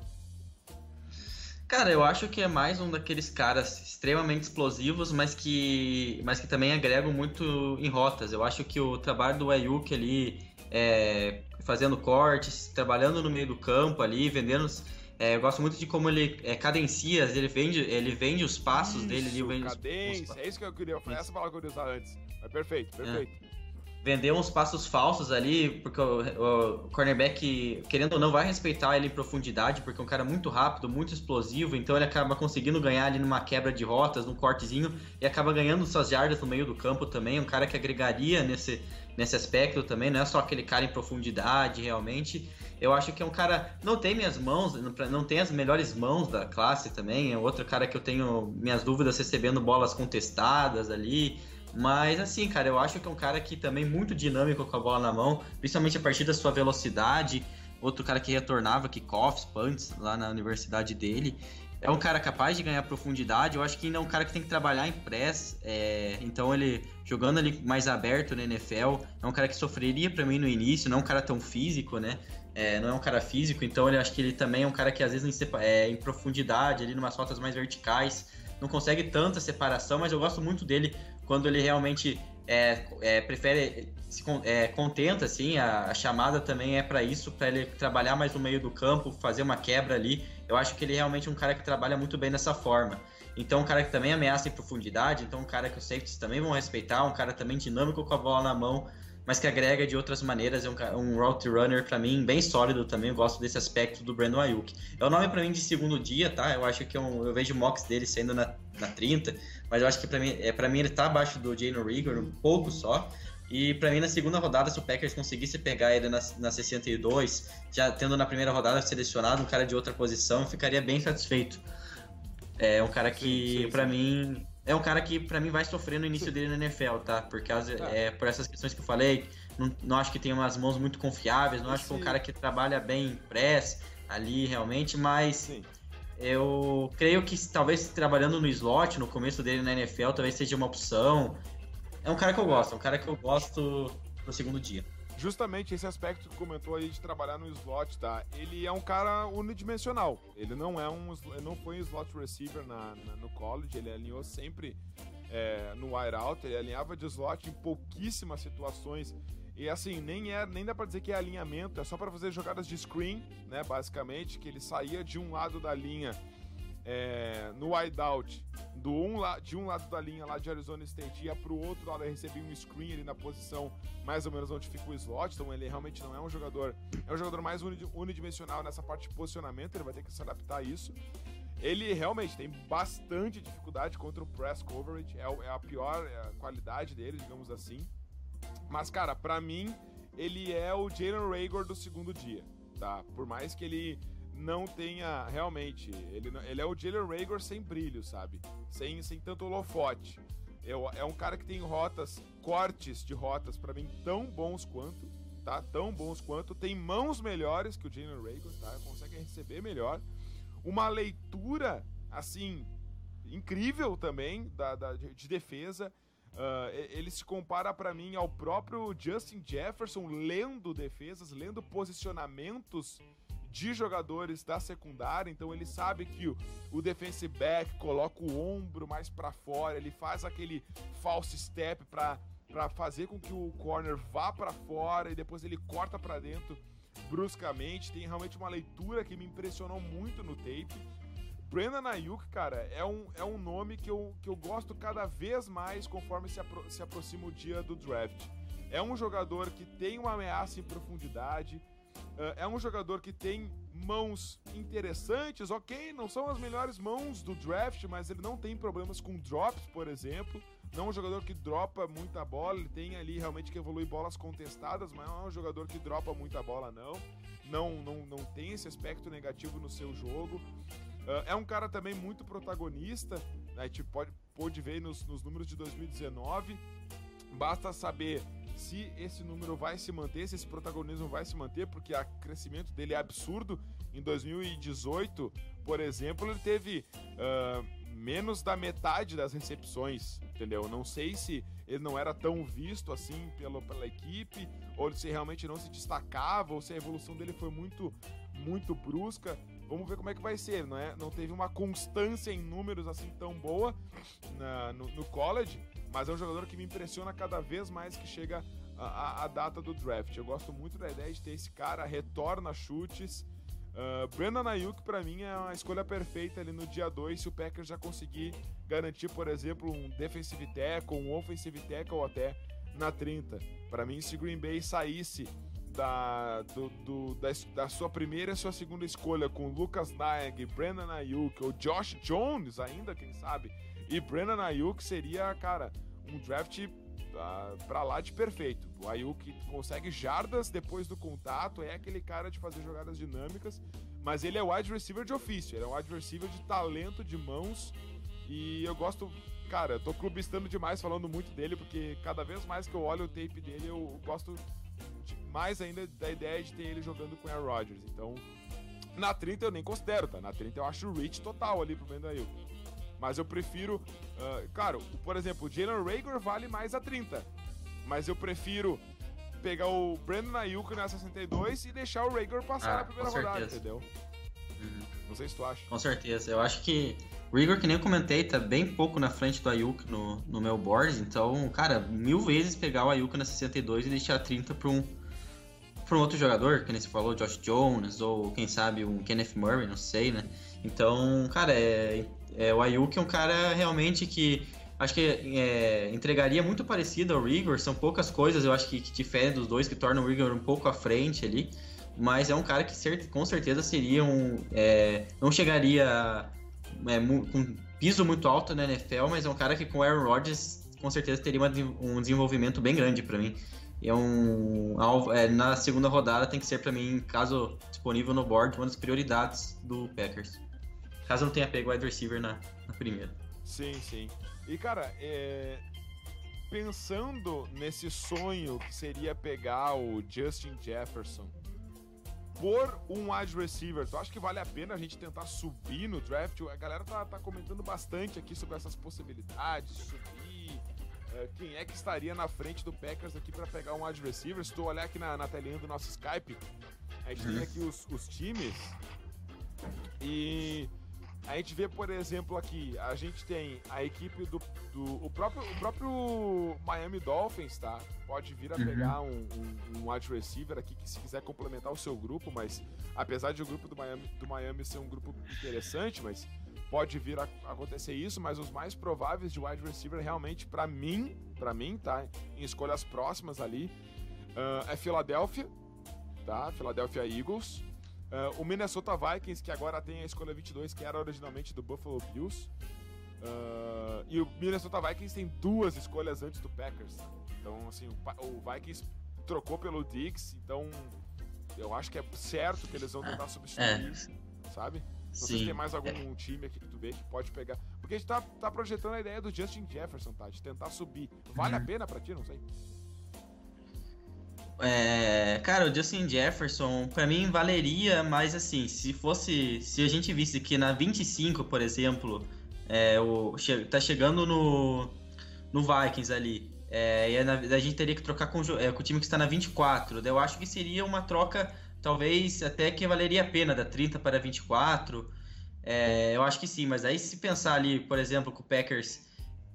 Cara, eu acho que é mais um daqueles caras extremamente explosivos, mas que, mas que também agregam muito em rotas. Eu acho que o trabalho do Ayuk ali, é, fazendo cortes, trabalhando no meio do campo ali, vendendo é, eu gosto muito de como ele é, cadencia, ele vende, ele vende os passos isso, dele. Ele vende cadência, os, é isso que eu queria falar, essa palavra que eu queria usar antes. É perfeito, é. perfeito. É. Vender uns passos falsos ali, porque o, o, cornerback, querendo ou não, vai respeitar ele em profundidade, porque é um cara muito rápido, muito explosivo, então ele acaba conseguindo ganhar ali numa quebra de rotas, num cortezinho, e acaba ganhando suas jardas no meio do campo também, um cara que agregaria nesse, nesse aspecto também, não é só aquele cara em profundidade realmente. Eu acho que é um cara. Não tem minhas mãos, não tem as melhores mãos da classe também. É outro cara que eu tenho minhas dúvidas recebendo bolas contestadas ali. Mas assim, cara, eu acho que é um cara que também muito dinâmico com a bola na mão, principalmente a partir da sua velocidade. Outro cara que retornava kickoffs, punts lá na universidade dele. É um cara capaz de ganhar profundidade. Eu acho que ainda é um cara que tem que trabalhar em press. É... então ele jogando ali mais aberto na NFL, é um cara que sofreria para mim no início, não é um cara tão físico, né? É, não é um cara físico, então ele acho que ele também é um cara que às vezes em, é, em profundidade, ali numas rotas mais verticais, não consegue tanta separação, mas eu gosto muito dele quando ele realmente é, é, prefere se é, contenta assim a, a, chamada também é para isso para ele trabalhar mais no meio do campo fazer uma quebra ali. Eu acho que ele é realmente um cara que trabalha muito bem dessa forma. Então um cara que também ameaça em profundidade então um cara que os safeties também vão respeitar um cara também dinâmico com a bola na mão mas que agrega de outras maneiras é um, um route runner para mim bem sólido também gosto desse aspecto do Brandon Ayuk. É o nome para mim de segundo dia tá? Eu acho que é um, eu vejo mocks dele sendo na, na 30 mas eu acho que para mim, é, pra mim ele tá abaixo do Jalen Rigor, um pouco só. E para mim, na segunda rodada, se o Packers conseguisse pegar ele na, na 62, já tendo na primeira rodada selecionado um cara de outra posição, eu ficaria bem satisfeito. É um cara que, para mim, é um cara que para mim vai sofrer no início dele na NFL, tá? Por causa tá. é por essas questões que eu falei, não, não acho que tem umas mãos muito confiáveis, não acho que é um cara que trabalha bem em press ali realmente, mas Sim. Eu creio que talvez trabalhando no slot no começo dele na NFL talvez seja uma opção. É um cara que eu gosto, é um cara que eu gosto no segundo dia justamente esse aspecto que comentou aí de trabalhar no slot, tá? Ele é um cara unidimensional. Ele não é um, não foi um slot receiver na, na no college. Ele alinhou sempre é, no wide out. Ele alinhava de slot em pouquíssimas situações. E assim, nem é, nem dá para dizer que é alinhamento, é só para fazer jogadas de screen, né, basicamente, que ele saía de um lado da linha é, no wideout do um, de um lado da linha lá de Arizona State ia para o outro lado e recebia um screen ali na posição mais ou menos onde fica o slot, então ele realmente não é um jogador, é um jogador mais unidimensional nessa parte de posicionamento, ele vai ter que se adaptar a isso. Ele realmente tem bastante dificuldade contra o press coverage, é, é a pior é a qualidade dele, digamos assim. Mas, cara, para mim, ele é o Jalen Rager do segundo dia, tá? Por mais que ele não tenha realmente. Ele, ele é o Jalen Rager sem brilho, sabe? Sem, sem tanto holofote. Eu, é um cara que tem rotas, cortes de rotas para mim tão bons quanto, tá? Tão bons quanto. Tem mãos melhores que o Jalen Rager, tá? Consegue receber melhor. Uma leitura, assim, incrível também da, da de defesa. Uh, ele se compara para mim ao próprio Justin Jefferson lendo defesas, lendo posicionamentos de jogadores da secundária, então ele sabe que o, defensive back coloca o ombro mais para fora, ele faz aquele false step para para fazer com que o corner vá para fora e depois ele corta para dentro bruscamente. Tem realmente uma leitura que me impressionou muito no tape. Brandon Ayuk, cara, é um, é um nome que eu, que eu gosto cada vez mais conforme se, apro se aproxima o dia do draft. É um jogador que tem uma ameaça em profundidade, Uh, é um jogador que tem mãos interessantes, ok, não são as melhores mãos do draft, mas ele não tem problemas com drops, por exemplo. Não é um jogador que dropa muita bola, ele tem ali realmente que evoluir bolas contestadas, mas não é um jogador que dropa muita bola, não. Não, não, não tem esse aspecto negativo no seu jogo. Uh, é um cara também muito protagonista, né? a gente pode, pode ver nos, nos números de 2019. Basta saber se esse número vai se manter, se esse protagonismo vai se manter, porque o crescimento dele é absurdo. Em 2018, por exemplo, ele teve uh, menos da metade das recepções, entendeu? Não sei se ele não era tão visto assim pela, pela equipe, ou se realmente não se destacava, ou se a evolução dele foi muito, muito brusca. Vamos ver como é que vai ser, não é? Não teve uma constância em números assim tão boa na, no, no college, mas é um jogador que me impressiona cada vez mais que chega a, a, a data do draft. Eu gosto muito da ideia de ter esse cara, retorna chutes. Uh, Brandon Ayuk, para mim, é uma escolha perfeita ali no dia 2, se o Packers já conseguir garantir, por exemplo, um defensive tackle, um offensive tackle ou até na 30. Para mim, se Green Bay saísse da, do, do, da, da, sua primeira e sua segunda escolha com Lucas Naeg, Brandon Ayuk ou Josh Jones ainda, quem sabe, e Brandon Ayuk seria, cara, um draft uh, pra lá de perfeito. O Ayuk consegue jardas depois do contato, é aquele cara de fazer jogadas dinâmicas, mas ele é wide receiver de ofício, ele é um wide receiver de talento, de mãos, e eu gosto. Cara, eu tô clubistando demais falando muito dele, porque cada vez mais que eu olho o tape dele, eu gosto mais ainda da ideia de ter ele jogando com o Aaron Rodgers. Então, na 30 eu nem considero, tá? Na 30 eu acho o reach total ali pro Brandon Ayuk. Mas eu prefiro. Uh, claro, por exemplo, o Jalen Rager vale mais a 30. Mas eu prefiro pegar o Brandon Ayuk na 62 e deixar o Rager passar ah, na primeira rodada, entendeu? Uhum. Não sei se tu acha. Com certeza. Eu acho que o Rigor, que nem eu comentei, tá bem pouco na frente do Ayuk no, no meu board. Então, cara, mil vezes pegar o Ayuk na 62 e deixar 30 para um, pra um outro jogador, que nem você falou, Josh Jones, ou quem sabe um Kenneth Murray, não sei, né? Então, cara, é, é, o Ayuk é um cara realmente que acho que é, entregaria muito parecido ao Rigor. São poucas coisas, eu acho que, que diferem dos dois, que tornam o Rigor um pouco à frente ali. Mas é um cara que com certeza seria um. É, não chegaria é, com piso muito alto na NFL, mas é um cara que com Aaron Rodgers com certeza teria uma, um desenvolvimento bem grande para mim. É um é, na segunda rodada tem que ser para mim, caso disponível no board, uma das prioridades do Packers. Caso não tenha pego o wide receiver na, na primeira. Sim, sim. E, cara, é... pensando nesse sonho que seria pegar o Justin Jefferson por um wide receiver, tu acha que vale a pena a gente tentar subir no draft? A galera tá, tá comentando bastante aqui sobre essas possibilidades, subir. Uh, quem é que estaria na frente do Packers aqui para pegar um wide receiver? Se tu olhar aqui na, na telinha do nosso Skype, a gente uhum. tem aqui os, os times. E a gente vê, por exemplo, aqui, a gente tem a equipe do. do o, próprio, o próprio Miami Dolphins, tá? Pode vir a uhum. pegar um, um, um wide receiver aqui que se quiser complementar o seu grupo, mas apesar de o grupo do Miami, do Miami ser um grupo interessante, mas pode vir a acontecer isso, mas os mais prováveis de wide receiver realmente, para mim, para mim, tá? Em escolhas próximas ali, uh, é Philadelphia, tá? Philadelphia Eagles. Uh, o Minnesota Vikings, que agora tem a escolha 22, que era originalmente do Buffalo Bills. Uh, e o Minnesota Vikings tem duas escolhas antes do Packers. Então, assim, o, o Vikings trocou pelo Diggs, então eu acho que é certo que eles vão tentar substituir, é. sabe? Sei se tem mais algum é. time aqui que tu vê que pode pegar. Porque a gente tá, tá projetando a ideia do Justin Jefferson, tá? De tentar subir. Vale uhum. a pena pra ti? Não sei. É, cara, o Justin Jefferson, para mim valeria, mas assim, se fosse. Se a gente visse que na 25, por exemplo, é, o, che, tá chegando no, no Vikings ali, é, e a, a, gente teria que trocar com, é, com o time que está na 24, eu acho que seria uma troca, talvez até que valeria a pena, da 30 para 24. É, eu acho que sim, mas aí se pensar ali, por exemplo, com o Packers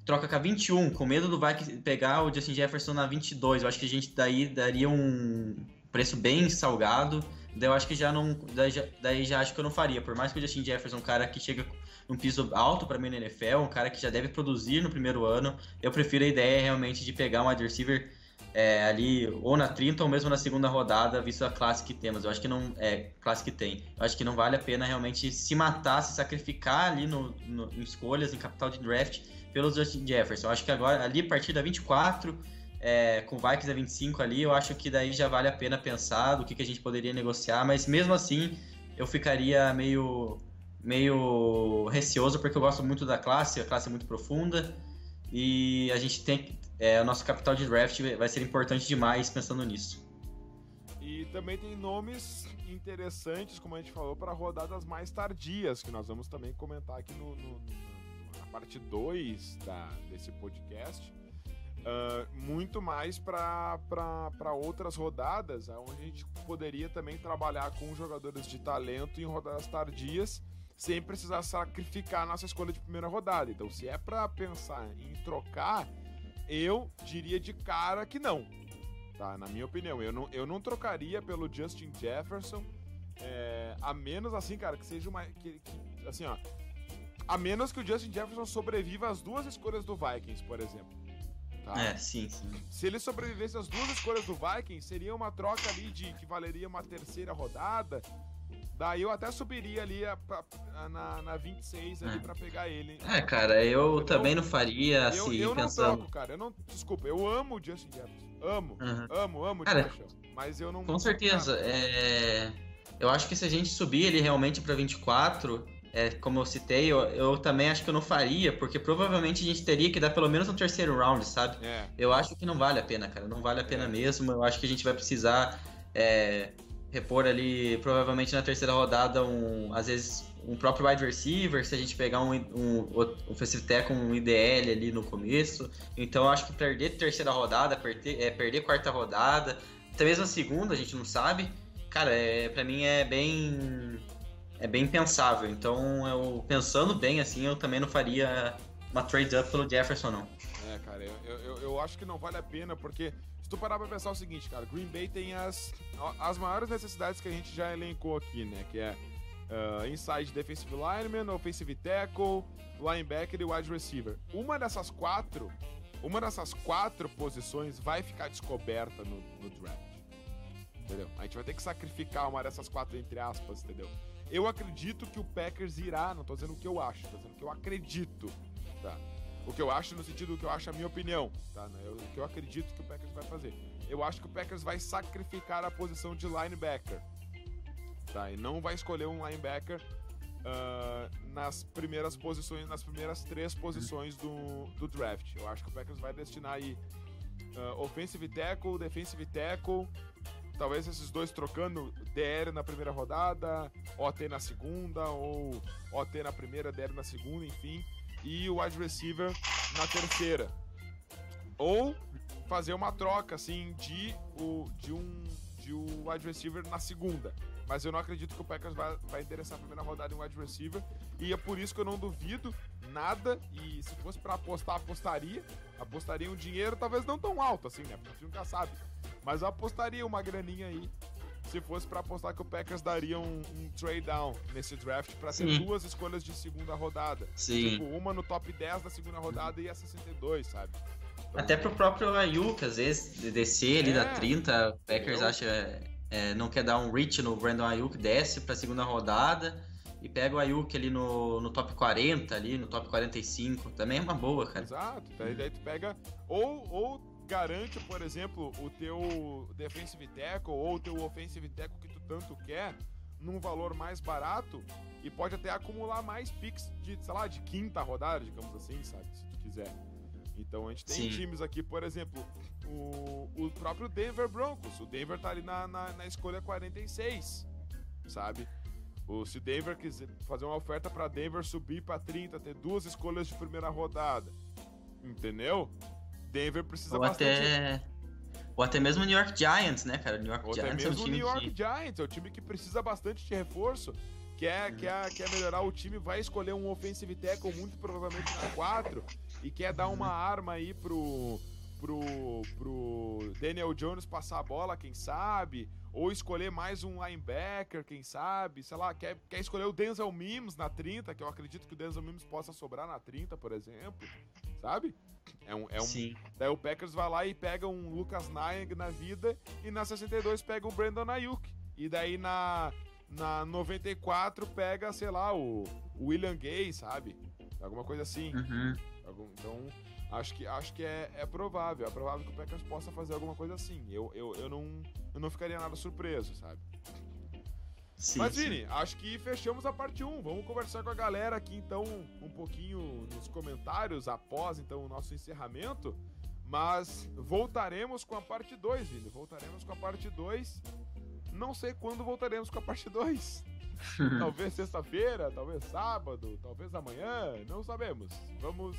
troca com a 21, com medo do Vikings pegar o Justin Jefferson na 22. Eu acho que a gente daí daria um preço bem salgado. Daí eu acho que já não. Daí já, daí já acho que eu não faria. Por mais que o Justin Jefferson é um cara que chega num piso alto para mim na NFL, um cara que já deve produzir no primeiro ano, eu prefiro a ideia realmente de pegar um wide receiver é, ali ou na 30 ou mesmo na segunda rodada, visto a classe que temos. Eu acho que não. É, classe que tem. Eu acho que não vale a pena realmente se matar, se sacrificar ali no, no em escolhas, em capital de draft pelo Justin Jefferson. Eu acho que agora, ali, a partir da 24, é, com o Vikings a 25 ali, eu acho que daí já vale a pena pensar do que, que a gente poderia negociar, mas mesmo assim, eu ficaria meio, meio receoso, porque eu gosto muito da classe, a classe é muito profunda, e a gente tem. É, o nosso capital de draft vai ser importante demais pensando nisso. E também tem nomes interessantes, como a gente falou, para rodadas mais tardias, que nós vamos também comentar aqui no, no parte 2 desse podcast, uh, muito mais para outras rodadas, onde a gente poderia também trabalhar com jogadores de talento em rodadas tardias, sem precisar sacrificar a nossa escolha de primeira rodada. Então, se é para pensar em trocar, eu diria de cara que não. Tá? Na minha opinião, eu não, eu não trocaria pelo Justin Jefferson. É, a menos assim, cara, que seja uma. Que, que, assim, ó, a menos que o Justin Jefferson sobreviva às duas escolhas do Vikings, por exemplo. Tá? É, sim, sim. Se ele sobrevivesse às duas escolhas do Vikings, seria uma troca ali de que valeria uma terceira rodada. Daí eu até subiria ali a, a, na, na 26 ali é. pra pegar ele. É, cara, eu Entendeu? também não faria assim, eu, eu pensando... não troco, cara. Eu não, desculpa, eu amo o Justin Jefferson. Amo, uhum. amo, amo o cara, Mas eu não... Com certeza, é... Eu acho que se a gente subir ele realmente pra 24 é, como eu citei, eu, eu, também acho que eu não faria, porque provavelmente a gente teria que dar pelo menos um terceiro round, sabe? É. Eu acho que não vale a pena, cara. Não vale a pena é. mesmo. Eu acho que a gente vai precisar é, repor ali, provavelmente na terceira rodada, um, às vezes um próprio wide receiver, se a gente pegar um, um, offensive tackle, um IDL ali no começo. Então acho que perder terceira rodada, perder, é, perder quarta rodada, até mesmo a segunda, a gente não sabe. Cara, é, pra mim é bem é bem pensável. Então, eu pensando bem assim, eu também não faria uma trade up pelo Jefferson, não. É, cara, eu, eu, eu acho que não vale a pena, porque se tu parar pra pensar o seguinte, cara, Green Bay tem as, as maiores necessidades que a gente já elencou aqui, né? Que é uh, inside defensive lineman, offensive tackle, linebacker e wide receiver. Uma dessas quatro, uma dessas quatro posições vai ficar descoberta no, no draft. Entendeu? A gente vai ter que sacrificar uma dessas quatro, entre aspas, entendeu? Eu acredito que o Packers irá, não tô dizendo o que eu acho, tô dizendo que eu acredito, tá? O que eu acho no sentido do que eu acho a minha opinião, tá? O que eu acredito que o Packers vai fazer. Eu acho que o Packers vai sacrificar a posição de linebacker, tá? E não vai escolher um linebacker uh, nas primeiras posições, nas primeiras três posições do, do draft. Eu acho que o Packers vai destinar aí uh, offensive tackle, defensive tackle, talvez esses dois trocando DR na primeira rodada, OT na segunda, ou OT na primeira, DR na segunda, enfim, e o wide receiver na terceira. Ou fazer uma troca, assim, de, o, de um de um wide receiver na segunda. Mas eu não acredito que o Packers vai, vai interessar a primeira rodada em wide receiver. E é por isso que eu não duvido nada. E se fosse para apostar, apostaria. Apostaria um dinheiro, talvez não tão alto assim, né? Porque a gente nunca sabe. Mas apostaria uma graninha aí. Se fosse para apostar que o Packers daria um, um trade down nesse draft para Sim. duas escolhas de segunda rodada. Sim. Tipo, uma no top 10 da segunda rodada e a 62, sabe? Então, Até pro próprio Ayuk, às vezes, descer ali é, da 30, o Packers acha é, não quer dar um reach no Brandon Ayuk, desce pra segunda rodada e pega o Ayuk ali no, no top 40, ali no top 45. Também é uma boa, cara. Exato. Daí, daí tu pega. Ou, ou garante, por exemplo, o teu defensive tackle ou o teu offensive tackle que tu tanto quer num valor mais barato e pode até acumular mais picks de, sei lá, de quinta rodada, digamos assim, sabe? Se tu quiser. Então a gente tem Sim. times aqui, por exemplo, o, o próprio Denver Broncos. O Denver tá ali na, na, na escolha 46, sabe? O, se o Denver quiser fazer uma oferta para Denver subir para 30, ter duas escolhas de primeira rodada, entendeu? Denver precisa ou bastante. Até... Ou até mesmo o New York Giants, né, cara? New York ou Giants até mesmo é um o New York que... Giants, é um time que precisa bastante de reforço. Quer, uhum. quer, quer melhorar o time, vai escolher um offensive tackle muito provavelmente na 4 e quer dar uma arma aí pro, pro, pro Daniel Jones passar a bola, quem sabe, ou escolher mais um linebacker, quem sabe, sei lá, quer, quer escolher o Denzel Mims na 30, que eu acredito que o Denzel Mims possa sobrar na 30, por exemplo, sabe? É um, é um, Sim. Daí o Packers vai lá e pega um Lucas Nyang na vida e na 62 pega o Brandon Ayuk. E daí na, na 94 pega, sei lá, o, o William Gay, sabe? Alguma coisa assim. Uhum. Então, acho que, acho que é, é provável. É provável que o Packers possa fazer alguma coisa assim. Eu, eu, eu, não, eu não ficaria nada surpreso, sabe? Sim, Mas, Vini, acho que fechamos a parte 1. Vamos conversar com a galera aqui, então, um pouquinho nos comentários após, então, o nosso encerramento. Mas voltaremos com a parte 2, Vini. Voltaremos com a parte 2. Não sei quando voltaremos com a parte 2. talvez sexta-feira, talvez sábado, talvez amanhã, não sabemos. Vamos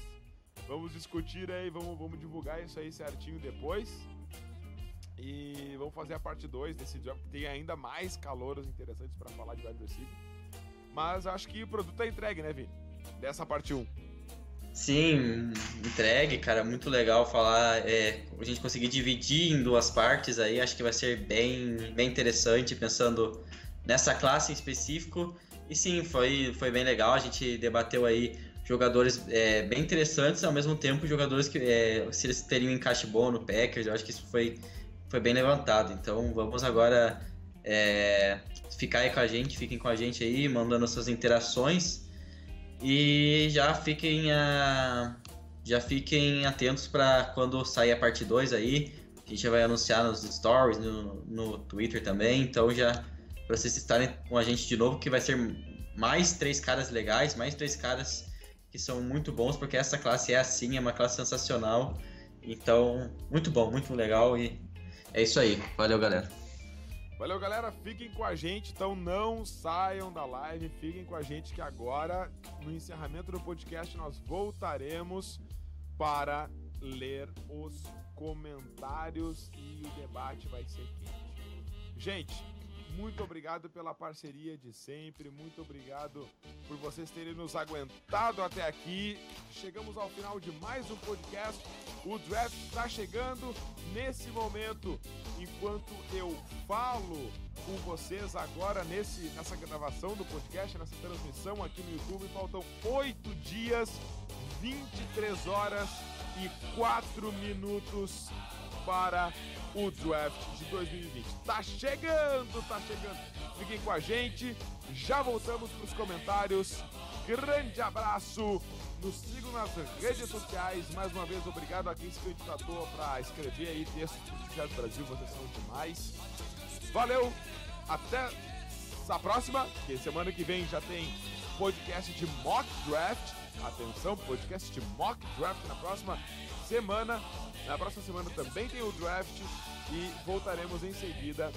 Vamos discutir aí, vamos, vamos divulgar isso aí certinho depois. E vamos fazer a parte 2 desse jogo, que tem ainda mais calouros interessantes para falar de wide receiver. Mas acho que o produto tá entregue, né, Vini? Dessa parte 1. Um. Sim, entregue, cara. Muito legal falar. É, a gente conseguir dividir em duas partes aí, acho que vai ser bem, bem interessante, pensando nessa classe em específico. E sim, foi, foi bem legal. A gente debateu aí jogadores é, bem interessantes, ao mesmo tempo jogadores que é, se eles teriam um encaixe bom no Packers, eu acho que isso foi, foi bem levantado. Então vamos agora é, ficar aí com a gente, fiquem com a gente aí, mandando suas interações e já fiquem a, já fiquem atentos para quando sair a parte 2 aí. A gente já vai anunciar nos stories, no, no Twitter também, então já para vocês estarem com a gente de novo, que vai ser mais três caras legais, mais três caras que são muito bons, porque essa classe é assim, é uma classe sensacional. Então, muito bom, muito legal e é isso aí. Valeu, galera. Valeu, galera. Fiquem com a gente, então não saiam da live, fiquem com a gente que agora, no encerramento do podcast, nós voltaremos para ler os comentários e o debate vai ser quente. Gente, muito obrigado pela parceria de sempre, muito obrigado por vocês terem nos aguentado até aqui. Chegamos ao final de mais um podcast. O draft está chegando nesse momento, enquanto eu falo com vocês agora nesse, nessa gravação do podcast, nessa transmissão aqui no YouTube. Faltam oito dias, 23 horas e 4 minutos para o draft de 2020. Tá chegando, tá chegando. Fiquem com a gente. Já voltamos para os comentários. Grande abraço. Nos sigam nas redes sociais. Mais uma vez, obrigado a quem se candidatou para escrever aí textos do Teatro Brasil. Vocês são demais. Valeu. Até a próxima. Que semana que vem já tem podcast de Mock Draft. Atenção, podcast de Mock Draft na próxima semana. Na próxima semana também tem o draft e voltaremos em seguida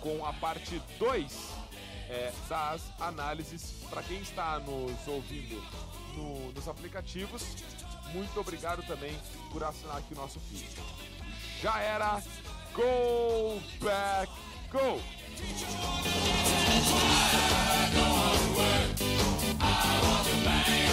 com a parte 2 é, das análises. Para quem está nos ouvindo no, nos aplicativos, muito obrigado também por assinar aqui o nosso feed. Já era! Go back, go! I want to bang.